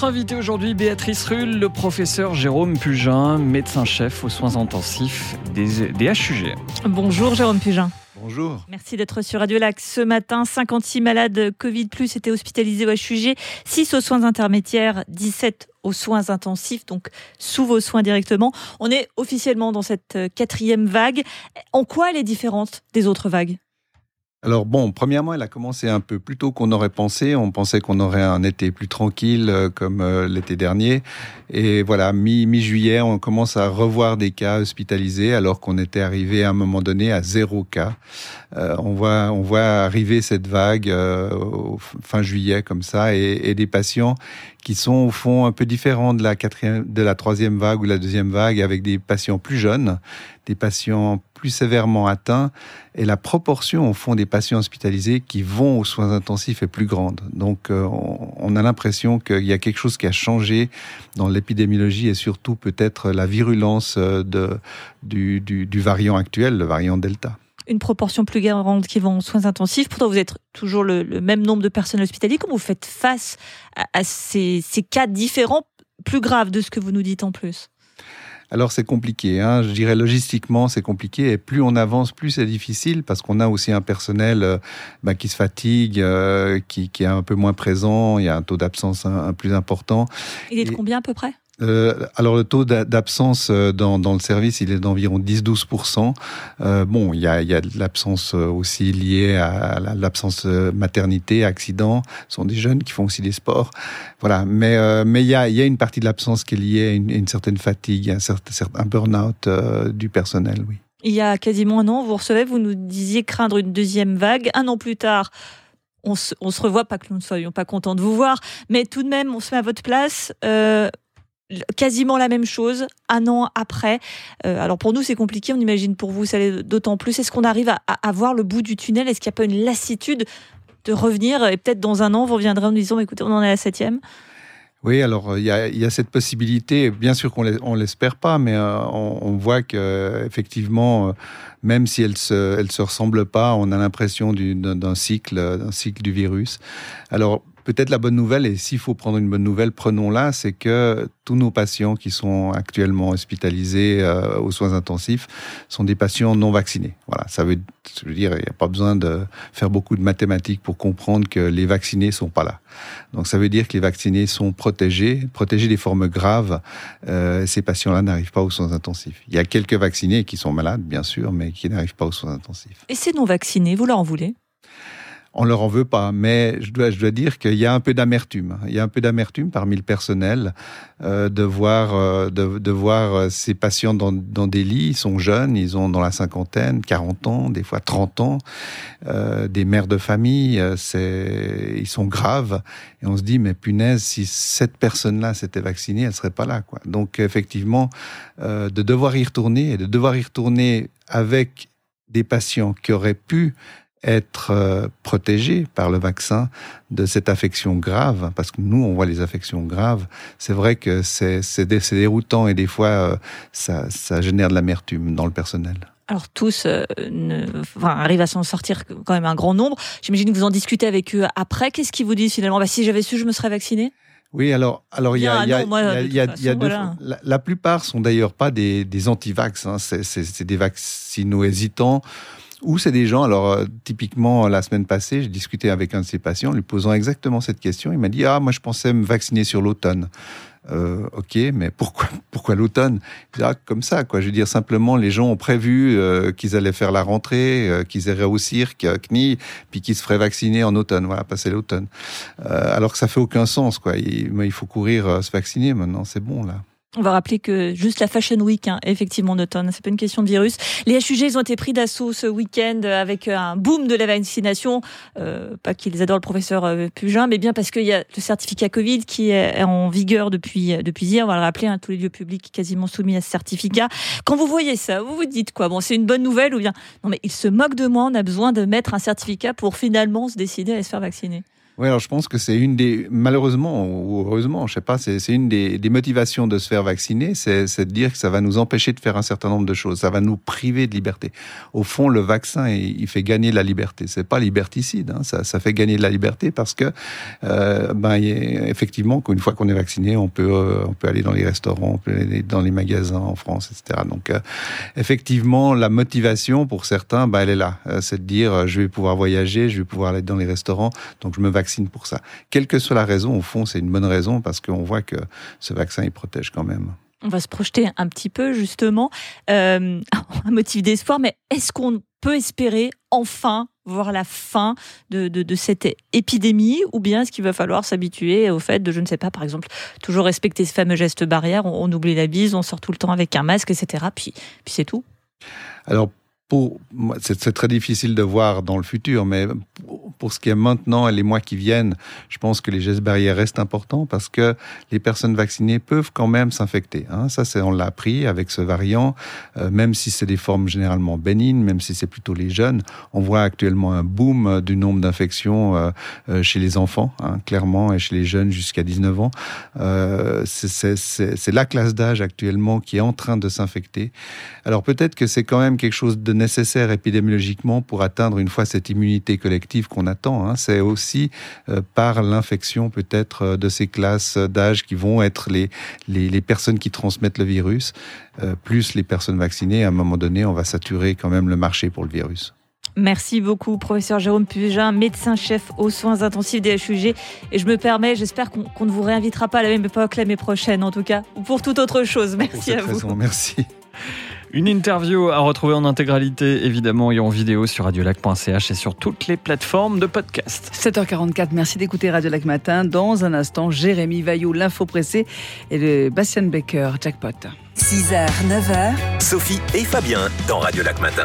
Notre invité aujourd'hui, Béatrice Rull, le professeur Jérôme Pugin, médecin-chef aux soins intensifs des, des HUG. Bonjour Jérôme Pugin. Bonjour. Merci d'être sur Radio Lac. Ce matin, 56 malades Covid plus étaient hospitalisés au HUG, 6 aux soins intermédiaires, 17 aux soins intensifs, donc sous vos soins directement. On est officiellement dans cette quatrième vague. En quoi elle est différente des autres vagues? Alors bon, premièrement, elle a commencé un peu plus tôt qu'on aurait pensé. On pensait qu'on aurait un été plus tranquille euh, comme euh, l'été dernier. Et voilà, mi-juillet, on commence à revoir des cas hospitalisés alors qu'on était arrivé à un moment donné à zéro cas. Euh, on voit, on voit arriver cette vague fin juillet comme ça et, et, des patients qui sont au fond un peu différents de la quatrième, de la troisième vague ou la deuxième vague avec des patients plus jeunes, des patients plus sévèrement atteints et la proportion au fond des patients hospitalisés qui vont aux soins intensifs est plus grande. Donc euh, on a l'impression qu'il y a quelque chose qui a changé dans l'épidémiologie et surtout peut-être la virulence euh, de, du, variant actuel, le variant Delta une proportion plus grande qui vont aux soins intensifs. Pourtant, vous êtes toujours le, même nombre de personnes hospitalisées. Comment vous faites face à, ces, cas différents, plus graves de ce que vous nous dites en plus? Alors c'est compliqué, hein. je dirais logistiquement c'est compliqué et plus on avance plus c'est difficile parce qu'on a aussi un personnel euh, bah, qui se fatigue, euh, qui, qui, est un peu moins présent, il y a un taux d'absence un, plus important. Il est de combien à peu près? Euh, alors le taux d'absence euh, dans, le service, il est d'environ 10-12%. Euh, bon, il y a, de l'absence aussi liée à l'absence maternité, accident. Ce sont des jeunes qui font aussi des sports. Voilà, mais, il, y a, une partie de l'absence qui est liée à une, certaine fatigue, un, certain, un burn-out du personnel, oui. Il y a quasiment un an, vous recevez, vous nous disiez craindre une deuxième vague. Un an plus tard, on se, se revoit, pas que nous ne soyons pas contents de vous voir, mais tout de même, on se met à votre place. Quasiment la même chose un an après. Euh, alors pour nous c'est compliqué, on imagine pour vous ça l'est d'autant plus. Est-ce qu'on arrive à, à, voir le bout du tunnel? Est-ce qu'il n'y a pas une lassitude de revenir? Et peut-être dans un an vous reviendrez en nous disant écoutez on en est à la septième oui, alors il y a, cette possibilité. Bien sûr qu'on on l'espère pas, mais euh, on, voit que effectivement, euh, même si elle se, elle se ressemble pas, on a l'impression d'un cycle, d'un cycle du virus. Alors Peut-être la bonne nouvelle, et s'il faut prendre une bonne nouvelle, prenons-la, c'est que tous nos patients qui sont actuellement hospitalisés euh, aux soins intensifs sont des patients non vaccinés. Voilà, ça veut, dire, il n'y a pas besoin de faire beaucoup de mathématiques pour comprendre que les vaccinés sont pas là. Donc ça veut dire que les vaccinés sont protégés, protégés des formes graves. Euh, ces patients-là n'arrivent pas aux soins intensifs. Il y a quelques vaccinés qui sont malades, bien sûr, mais qui n'arrivent pas aux soins intensifs. Et ces non vaccinés, vous leur en voulez? On leur en veut pas, mais je dois, je dois dire qu'il y a un peu d'amertume. Il y a un peu d'amertume parmi le personnel euh, de voir, euh, de, de, voir euh, ces patients dans, dans, des lits. Ils sont jeunes, ils ont dans la cinquantaine, 40 ans, des fois 30 ans, euh, des mères de famille. Euh, c'est, ils sont graves, et on se dit mais punaise, si cette personne-là s'était vaccinée, elle serait pas là, quoi. Donc effectivement, euh, de devoir y retourner et de devoir y retourner avec des patients qui auraient pu être euh, protégés par le vaccin de cette affection grave, parce que nous, on voit les affections graves. C'est vrai que c'est déroutant et des fois, euh, ça, ça génère de l'amertume dans le personnel. Alors tous euh, ne, enfin, arrivent à s'en sortir quand même un grand nombre. J'imagine que vous en discutez avec eux après. Qu'est-ce qu'ils vous disent finalement? Bah, Si j'avais su, je me serais vacciné oui, alors, alors il y a, deux. La, la, plupart sont d'ailleurs pas des, des anti-vax. Hein. C'est des vaccinaux hésitants ou c'est des gens, alors euh, typiquement la semaine passée, j'ai discuté avec un de ses patients, lui posant exactement cette question. Il m'a dit ah moi je pensais me vacciner sur l'automne. Euh, ok, mais pourquoi pourquoi l'automne? Ah, Comme ça, quoi. Je veux dire simplement, les gens ont prévu euh, qu'ils allaient faire la rentrée, euh, qu'ils iraient au cirque, euh, CNI, puis qu'ils se feraient vacciner en automne. Voilà, passer l'automne. alors que ça fait aucun sens, quoi. Il, il faut courir se vacciner maintenant. C'est bon là. On va rappeler que juste la Fashion Week, hein, effectivement, d'automne, c'est pas une question de virus. Les HUG, ils ont été pris d'assaut ce week-end avec un boom de la vaccination. Euh, pas qu'ils adorent le professeur euh, Pugin, mais bien parce qu'il y a le certificat Covid qui est en vigueur depuis depuis hier. On va le rappeler, hein, tous les lieux publics quasiment soumis à ce certificat. Quand vous voyez ça, vous vous dites quoi? Bon, c'est une bonne nouvelle ou bien? Non Mais ils se moquent de moi. On a besoin de mettre un certificat pour finalement se décider à se faire vacciner. Oui, alors je pense que c'est une des, malheureusement ou heureusement, je sais pas, c'est une des, des, motivations de se faire vacciner, c'est de dire que ça va nous empêcher de faire un certain nombre de choses, ça va nous priver de liberté. Au fond, le vaccin, il, fait gagner la liberté. C'est pas liberticide, hein, ça, ça, fait gagner de la liberté parce que, euh, ben, effectivement, qu'une fois qu'on est vacciné, on peut, euh, on peut aller dans les restaurants, on peut aller dans les magasins en France, etc. Donc, euh, effectivement, la motivation pour certains, ben, elle est là. Euh, c'est de dire, je vais pouvoir voyager, je vais pouvoir aller dans les restaurants, donc je me vaccine pour ça. Quelle que soit la raison, au fond, c'est une bonne raison parce qu'on voit que ce vaccin, il protège quand même. On va se projeter un petit peu, justement. Euh, un motif d'espoir, mais est-ce qu'on peut espérer enfin voir la fin de, de, cette épidémie ou bien est-ce qu'il va falloir s'habituer au fait de, je ne sais pas, par exemple, toujours respecter ce fameux geste barrière, on, on oublie la bise, on sort tout le temps avec un masque, etc. Puis, puis c'est tout? Alors, c'est très difficile de voir dans le futur, mais pour ce qui est maintenant et les mois qui viennent, je pense que les gestes barrières restent importants parce que les personnes vaccinées peuvent quand même s'infecter. Hein. Ça, c'est on l'a appris avec ce variant, euh, même si c'est des formes généralement bénignes, même si c'est plutôt les jeunes. On voit actuellement un boom du nombre d'infections euh, euh, chez les enfants, hein, clairement, et chez les jeunes jusqu'à 19 ans. c'est la classe d'âge actuellement qui est en train de s'infecter. Alors peut-être que c'est quand même quelque chose de nécessaire épidémiologiquement pour atteindre une fois cette immunité collective qu'on attend. Hein. C'est aussi euh, par l'infection peut-être euh, de ces classes d'âge qui vont être les, les, personnes qui transmettent le virus, euh, plus les personnes vaccinées. À un moment donné, on va saturer quand même le marché pour le virus. Merci beaucoup, professeur Jérôme Pugin, médecin-chef aux soins intensifs des HUG. Et je me permets, j'espère qu'on ne vous réinvitera pas à la même époque l'année prochaine, en tout cas, ou pour toute autre chose. Merci à vous. merci. Une interview à retrouver en intégralité, évidemment, et en vidéo sur radiolac.ch et sur toutes les plateformes de podcast. 7h44, merci d'écouter Radio Lac Matin. Dans un instant, Jérémy Vaillot, l'info pressée, et le Bastien Becker, jackpot. 6h, 9h. Sophie et Fabien dans Radio Lac Matin.